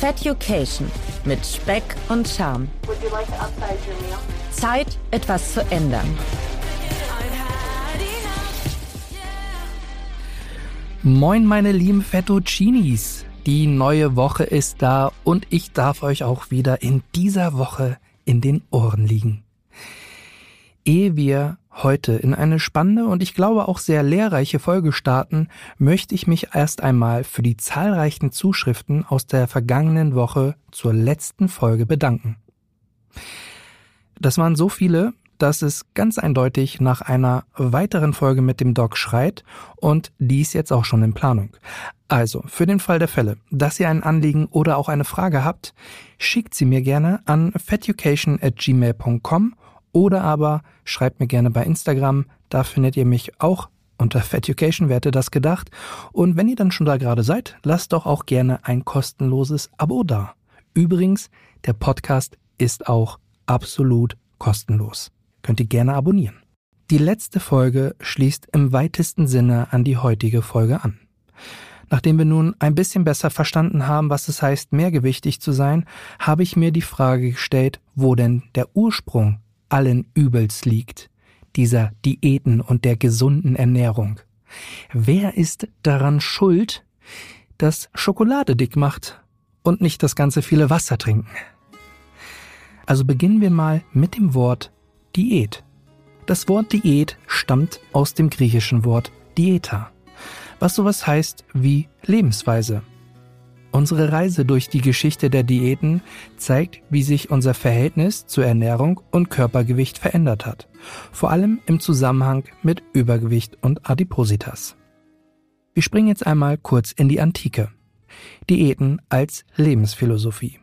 Feducation mit Speck und Charme. Zeit, etwas zu ändern. Moin, meine lieben Fettuccinis. Die neue Woche ist da und ich darf euch auch wieder in dieser Woche in den Ohren liegen. Ehe wir heute in eine spannende und ich glaube auch sehr lehrreiche Folge starten, möchte ich mich erst einmal für die zahlreichen Zuschriften aus der vergangenen Woche zur letzten Folge bedanken. Das waren so viele, dass es ganz eindeutig nach einer weiteren Folge mit dem Doc schreit und dies jetzt auch schon in Planung. Also, für den Fall der Fälle, dass ihr ein Anliegen oder auch eine Frage habt, schickt sie mir gerne an feducation@gmail.com oder aber schreibt mir gerne bei Instagram, da findet ihr mich auch unter Feducation, wer hätte das gedacht? Und wenn ihr dann schon da gerade seid, lasst doch auch gerne ein kostenloses Abo da. Übrigens, der Podcast ist auch absolut kostenlos. Könnt ihr gerne abonnieren. Die letzte Folge schließt im weitesten Sinne an die heutige Folge an. Nachdem wir nun ein bisschen besser verstanden haben, was es heißt, mehrgewichtig zu sein, habe ich mir die Frage gestellt, wo denn der Ursprung allen Übels liegt, dieser Diäten und der gesunden Ernährung. Wer ist daran schuld, dass Schokolade dick macht und nicht das ganze viele Wasser trinken? Also beginnen wir mal mit dem Wort Diät. Das Wort Diät stammt aus dem griechischen Wort Dieta, was sowas heißt wie Lebensweise. Unsere Reise durch die Geschichte der Diäten zeigt, wie sich unser Verhältnis zur Ernährung und Körpergewicht verändert hat, vor allem im Zusammenhang mit Übergewicht und Adipositas. Wir springen jetzt einmal kurz in die Antike. Diäten als Lebensphilosophie.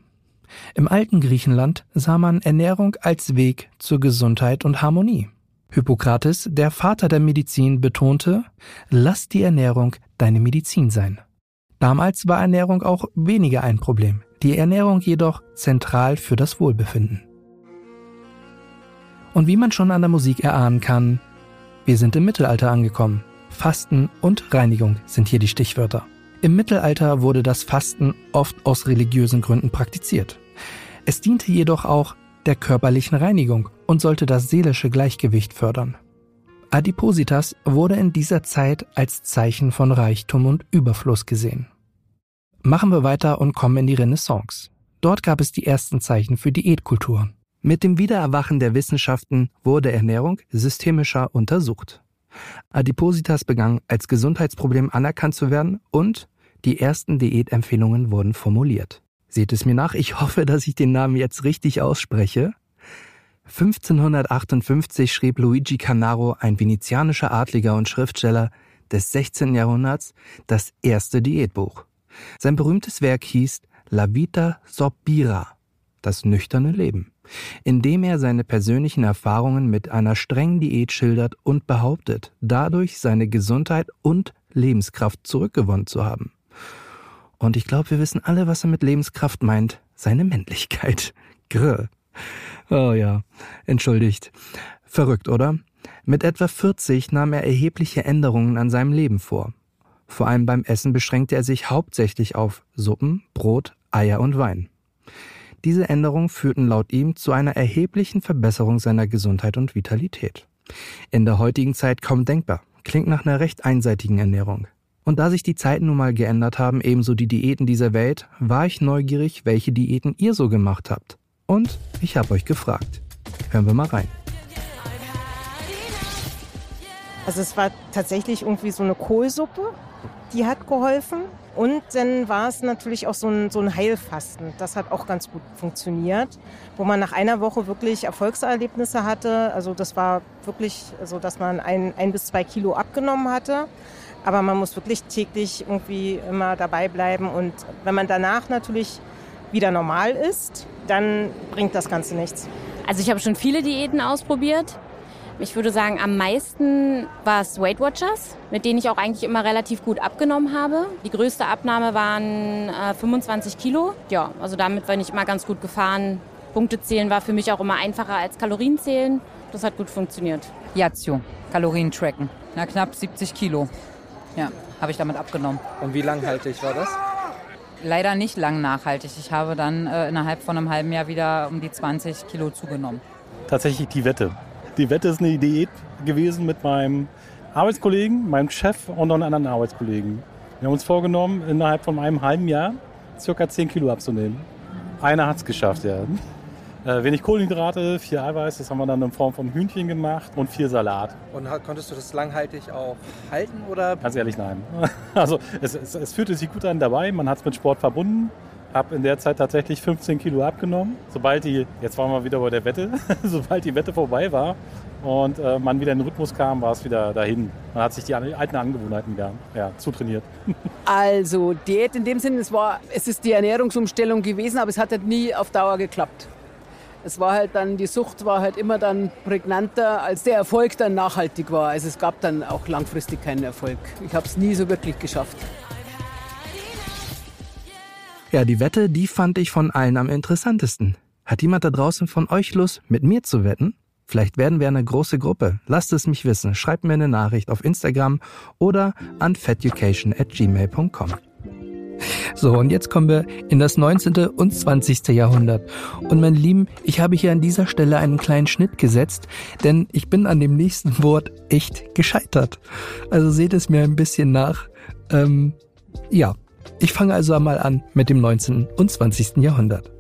Im alten Griechenland sah man Ernährung als Weg zur Gesundheit und Harmonie. Hippokrates, der Vater der Medizin, betonte, lass die Ernährung deine Medizin sein. Damals war Ernährung auch weniger ein Problem, die Ernährung jedoch zentral für das Wohlbefinden. Und wie man schon an der Musik erahnen kann, wir sind im Mittelalter angekommen. Fasten und Reinigung sind hier die Stichwörter. Im Mittelalter wurde das Fasten oft aus religiösen Gründen praktiziert. Es diente jedoch auch der körperlichen Reinigung und sollte das seelische Gleichgewicht fördern. Adipositas wurde in dieser Zeit als Zeichen von Reichtum und Überfluss gesehen. Machen wir weiter und kommen in die Renaissance. Dort gab es die ersten Zeichen für Diätkultur. Mit dem Wiedererwachen der Wissenschaften wurde Ernährung systemischer untersucht. Adipositas begann als Gesundheitsproblem anerkannt zu werden und die ersten Diätempfehlungen wurden formuliert. Seht es mir nach, ich hoffe, dass ich den Namen jetzt richtig ausspreche. 1558 schrieb Luigi Canaro, ein venezianischer Adliger und Schriftsteller des 16. Jahrhunderts, das erste Diätbuch. Sein berühmtes Werk hieß La Vita Sorbira, das nüchterne Leben, in dem er seine persönlichen Erfahrungen mit einer strengen Diät schildert und behauptet, dadurch seine Gesundheit und Lebenskraft zurückgewonnen zu haben. Und ich glaube, wir wissen alle, was er mit Lebenskraft meint. Seine Männlichkeit. Grr. Oh ja, entschuldigt. Verrückt, oder? Mit etwa 40 nahm er erhebliche Änderungen an seinem Leben vor. Vor allem beim Essen beschränkte er sich hauptsächlich auf Suppen, Brot, Eier und Wein. Diese Änderungen führten laut ihm zu einer erheblichen Verbesserung seiner Gesundheit und Vitalität. In der heutigen Zeit kaum denkbar, klingt nach einer recht einseitigen Ernährung. Und da sich die Zeiten nun mal geändert haben, ebenso die Diäten dieser Welt, war ich neugierig, welche Diäten ihr so gemacht habt. Und ich habe euch gefragt. Hören wir mal rein. Also es war tatsächlich irgendwie so eine Kohlsuppe, die hat geholfen. Und dann war es natürlich auch so ein, so ein Heilfasten. Das hat auch ganz gut funktioniert, wo man nach einer Woche wirklich Erfolgserlebnisse hatte. Also das war wirklich so, dass man ein, ein bis zwei Kilo abgenommen hatte. Aber man muss wirklich täglich irgendwie immer dabei bleiben. Und wenn man danach natürlich wieder normal ist, dann bringt das Ganze nichts. Also ich habe schon viele Diäten ausprobiert. Ich würde sagen, am meisten war es Weight Watchers, mit denen ich auch eigentlich immer relativ gut abgenommen habe. Die größte Abnahme waren äh, 25 Kilo. Ja, also damit bin ich immer ganz gut gefahren. Punkte zählen war für mich auch immer einfacher als Kalorien zählen. Das hat gut funktioniert. Yazio, Kalorien tracken. Na, knapp 70 Kilo. Ja, habe ich damit abgenommen. Und wie langhaltig war das? Leider nicht lang nachhaltig. Ich habe dann äh, innerhalb von einem halben Jahr wieder um die 20 Kilo zugenommen. Tatsächlich die Wette. Die Wette ist eine Diät gewesen mit meinem Arbeitskollegen, meinem Chef und noch einem anderen Arbeitskollegen. Wir haben uns vorgenommen, innerhalb von einem halben Jahr circa 10 Kilo abzunehmen. Einer hat es geschafft, ja. Äh, wenig Kohlenhydrate, viel Eiweiß, das haben wir dann in Form von Hühnchen gemacht und viel Salat. Und konntest du das langhaltig auch halten oder? Ganz ehrlich, nein. Also es, es, es fühlte sich gut an dabei, man hat es mit Sport verbunden. Habe in der Zeit tatsächlich 15 Kilo abgenommen. Sobald die, jetzt waren wir wieder bei der Wette, sobald die Wette vorbei war und äh, man wieder in den Rhythmus kam, war es wieder dahin. Man hat sich die alten Angewohnheiten wieder ja, zutrainiert. Also Diät in dem Sinne, es, war, es ist die Ernährungsumstellung gewesen, aber es hat halt nie auf Dauer geklappt. Es war halt dann, die Sucht war halt immer dann prägnanter, als der Erfolg dann nachhaltig war. Also es gab dann auch langfristig keinen Erfolg. Ich habe es nie so wirklich geschafft. Ja, die Wette, die fand ich von allen am interessantesten. Hat jemand da draußen von euch Lust, mit mir zu wetten? Vielleicht werden wir eine große Gruppe. Lasst es mich wissen. Schreibt mir eine Nachricht auf Instagram oder an feducation@gmail.com. So, und jetzt kommen wir in das 19. und 20. Jahrhundert. Und mein Lieben, ich habe hier an dieser Stelle einen kleinen Schnitt gesetzt, denn ich bin an dem nächsten Wort echt gescheitert. Also seht es mir ein bisschen nach. Ähm, ja, ich fange also einmal an mit dem 19. und 20. Jahrhundert.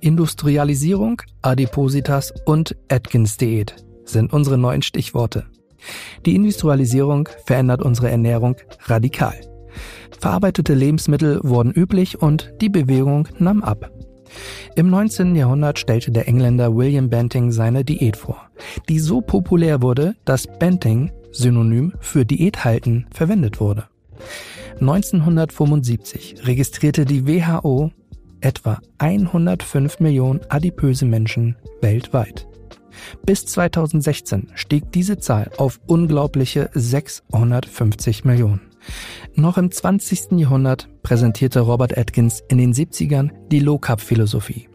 Industrialisierung, Adipositas und Atkins-Diät sind unsere neuen Stichworte. Die Industrialisierung verändert unsere Ernährung radikal. Verarbeitete Lebensmittel wurden üblich und die Bewegung nahm ab. Im 19. Jahrhundert stellte der Engländer William Banting seine Diät vor, die so populär wurde, dass Banting, Synonym für Diät halten, verwendet wurde. 1975 registrierte die WHO etwa 105 Millionen adipöse Menschen weltweit. Bis 2016 stieg diese Zahl auf unglaubliche 650 Millionen. Noch im 20. Jahrhundert präsentierte Robert Atkins in den 70ern die Low-Carb-Philosophie,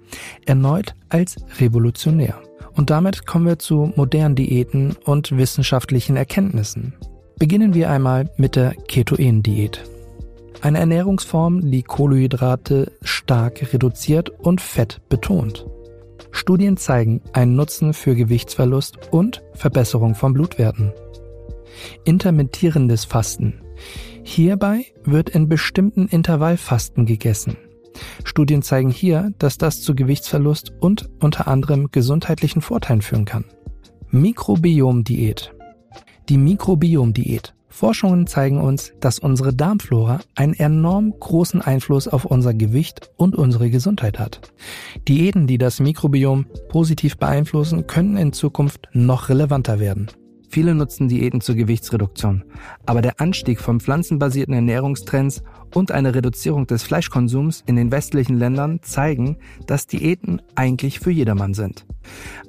erneut als revolutionär. Und damit kommen wir zu modernen Diäten und wissenschaftlichen Erkenntnissen. Beginnen wir einmal mit der Ketoen-Diät. Eine Ernährungsform, die Kohlenhydrate stark reduziert und Fett betont. Studien zeigen einen Nutzen für Gewichtsverlust und Verbesserung von Blutwerten. Intermittierendes Fasten Hierbei wird in bestimmten Intervallfasten gegessen. Studien zeigen hier, dass das zu Gewichtsverlust und unter anderem gesundheitlichen Vorteilen führen kann. Mikrobiomdiät. Die Mikrobiomdiät. Forschungen zeigen uns, dass unsere Darmflora einen enorm großen Einfluss auf unser Gewicht und unsere Gesundheit hat. Diäten, die das Mikrobiom positiv beeinflussen, könnten in Zukunft noch relevanter werden. Viele nutzen Diäten zur Gewichtsreduktion, aber der Anstieg von pflanzenbasierten Ernährungstrends und eine Reduzierung des Fleischkonsums in den westlichen Ländern zeigen, dass Diäten eigentlich für jedermann sind.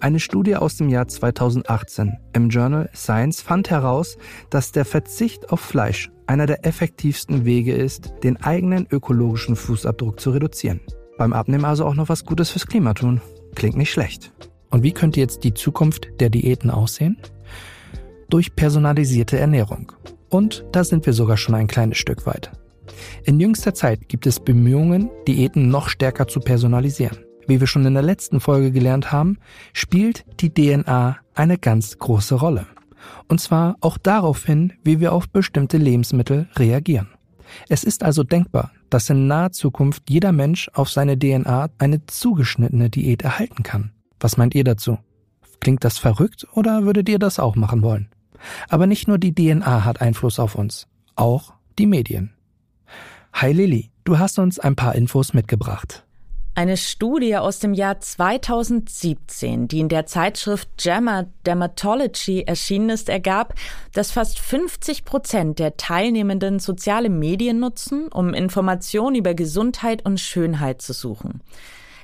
Eine Studie aus dem Jahr 2018 im Journal Science fand heraus, dass der Verzicht auf Fleisch einer der effektivsten Wege ist, den eigenen ökologischen Fußabdruck zu reduzieren. Beim Abnehmen also auch noch was Gutes fürs Klima tun. Klingt nicht schlecht. Und wie könnte jetzt die Zukunft der Diäten aussehen? Durch personalisierte Ernährung. Und da sind wir sogar schon ein kleines Stück weit. In jüngster Zeit gibt es Bemühungen, Diäten noch stärker zu personalisieren. Wie wir schon in der letzten Folge gelernt haben, spielt die DNA eine ganz große Rolle. Und zwar auch darauf hin, wie wir auf bestimmte Lebensmittel reagieren. Es ist also denkbar, dass in naher Zukunft jeder Mensch auf seine DNA eine zugeschnittene Diät erhalten kann. Was meint ihr dazu? Klingt das verrückt oder würdet ihr das auch machen wollen? Aber nicht nur die DNA hat Einfluss auf uns, auch die Medien. Hi Lilly, du hast uns ein paar Infos mitgebracht. Eine Studie aus dem Jahr 2017, die in der Zeitschrift JAMA Dermatology erschienen ist, ergab, dass fast 50 Prozent der Teilnehmenden soziale Medien nutzen, um Informationen über Gesundheit und Schönheit zu suchen.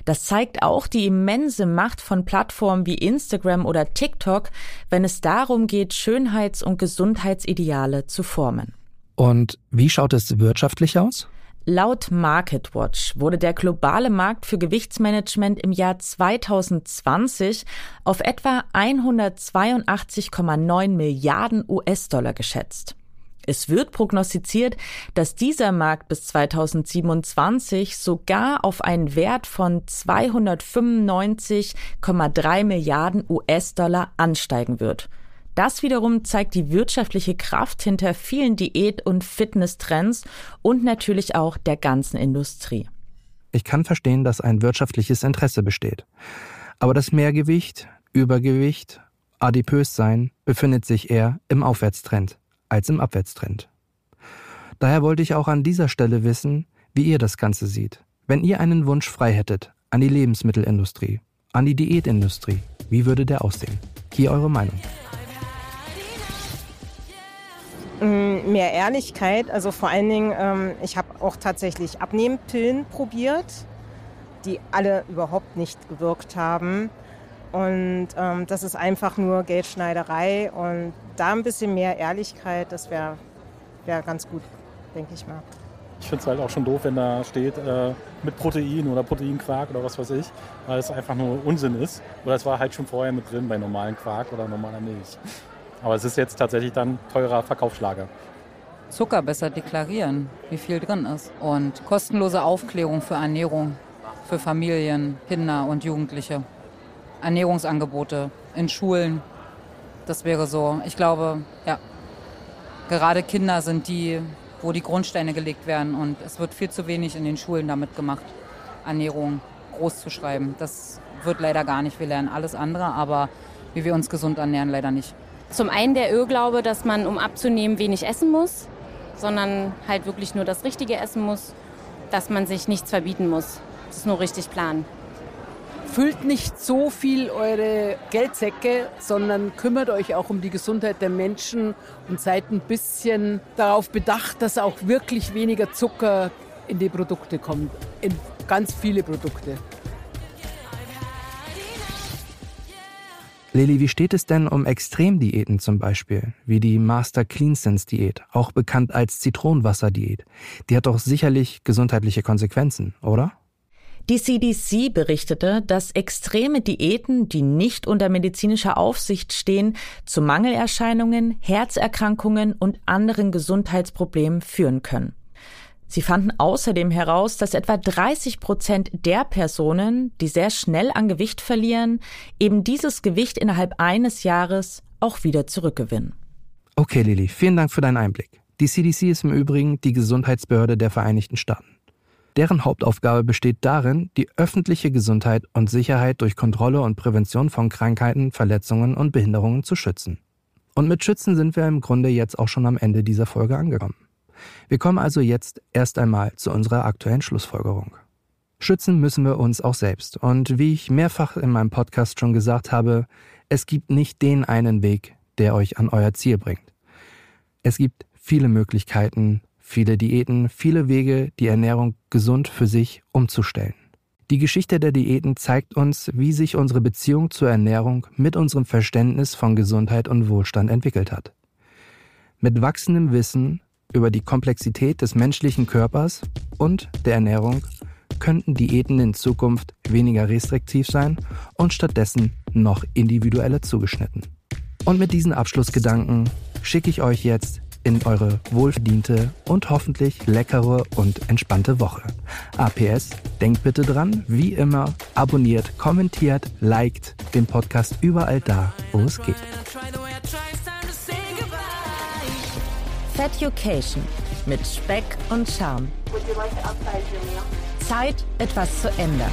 Das zeigt auch die immense Macht von Plattformen wie Instagram oder TikTok, wenn es darum geht, Schönheits- und Gesundheitsideale zu formen. Und wie schaut es wirtschaftlich aus? Laut MarketWatch wurde der globale Markt für Gewichtsmanagement im Jahr 2020 auf etwa 182,9 Milliarden US-Dollar geschätzt. Es wird prognostiziert, dass dieser Markt bis 2027 sogar auf einen Wert von 295,3 Milliarden US-Dollar ansteigen wird. Das wiederum zeigt die wirtschaftliche Kraft hinter vielen Diät- und Fitnesstrends und natürlich auch der ganzen Industrie. Ich kann verstehen, dass ein wirtschaftliches Interesse besteht. Aber das Mehrgewicht, Übergewicht, Adipössein befindet sich eher im Aufwärtstrend als im Abwärtstrend. Daher wollte ich auch an dieser Stelle wissen, wie ihr das Ganze seht. Wenn ihr einen Wunsch frei hättet an die Lebensmittelindustrie, an die Diätindustrie, wie würde der aussehen? Hier eure Meinung. Mm, mehr Ehrlichkeit, also vor allen Dingen, ähm, ich habe auch tatsächlich Abnehmpillen probiert, die alle überhaupt nicht gewirkt haben. Und ähm, das ist einfach nur Geldschneiderei. Und da ein bisschen mehr Ehrlichkeit, das wäre wär ganz gut, denke ich mal. Ich finde es halt auch schon doof, wenn da steht äh, mit Protein oder Proteinquark oder was weiß ich, weil es einfach nur Unsinn ist. Oder es war halt schon vorher mit drin bei normalen Quark oder normaler Milch. Aber es ist jetzt tatsächlich dann teurer Verkaufsschlager. Zucker besser deklarieren, wie viel drin ist. Und kostenlose Aufklärung für Ernährung, für Familien, Kinder und Jugendliche. Ernährungsangebote in Schulen. Das wäre so. Ich glaube, ja, gerade Kinder sind die, wo die Grundsteine gelegt werden und es wird viel zu wenig in den Schulen damit gemacht, Ernährung groß zu schreiben. Das wird leider gar nicht. Wir lernen alles andere, aber wie wir uns gesund ernähren, leider nicht. Zum einen der Irrglaube, dass man, um abzunehmen, wenig essen muss, sondern halt wirklich nur das Richtige essen muss, dass man sich nichts verbieten muss. Das ist nur richtig planen füllt nicht so viel eure Geldsäcke, sondern kümmert euch auch um die Gesundheit der Menschen und seid ein bisschen darauf bedacht, dass auch wirklich weniger Zucker in die Produkte kommt, in ganz viele Produkte. Lili, wie steht es denn um Extremdiäten zum Beispiel, wie die Master Clean Sense Diät, auch bekannt als Zitronenwasser-Diät? Die hat doch sicherlich gesundheitliche Konsequenzen, oder? Die CDC berichtete, dass extreme Diäten, die nicht unter medizinischer Aufsicht stehen, zu Mangelerscheinungen, Herzerkrankungen und anderen Gesundheitsproblemen führen können. Sie fanden außerdem heraus, dass etwa 30 Prozent der Personen, die sehr schnell an Gewicht verlieren, eben dieses Gewicht innerhalb eines Jahres auch wieder zurückgewinnen. Okay, Lili, vielen Dank für deinen Einblick. Die CDC ist im Übrigen die Gesundheitsbehörde der Vereinigten Staaten. Deren Hauptaufgabe besteht darin, die öffentliche Gesundheit und Sicherheit durch Kontrolle und Prävention von Krankheiten, Verletzungen und Behinderungen zu schützen. Und mit Schützen sind wir im Grunde jetzt auch schon am Ende dieser Folge angekommen. Wir kommen also jetzt erst einmal zu unserer aktuellen Schlussfolgerung. Schützen müssen wir uns auch selbst. Und wie ich mehrfach in meinem Podcast schon gesagt habe, es gibt nicht den einen Weg, der euch an euer Ziel bringt. Es gibt viele Möglichkeiten, viele Diäten, viele Wege, die Ernährung gesund für sich umzustellen. Die Geschichte der Diäten zeigt uns, wie sich unsere Beziehung zur Ernährung mit unserem Verständnis von Gesundheit und Wohlstand entwickelt hat. Mit wachsendem Wissen über die Komplexität des menschlichen Körpers und der Ernährung könnten Diäten in Zukunft weniger restriktiv sein und stattdessen noch individueller zugeschnitten. Und mit diesen Abschlussgedanken schicke ich euch jetzt in eure wohlverdiente und hoffentlich leckere und entspannte Woche. APS, denkt bitte dran, wie immer, abonniert, kommentiert, liked den Podcast überall da, wo es geht. Feducation mit Speck und Charme. Zeit, etwas zu ändern.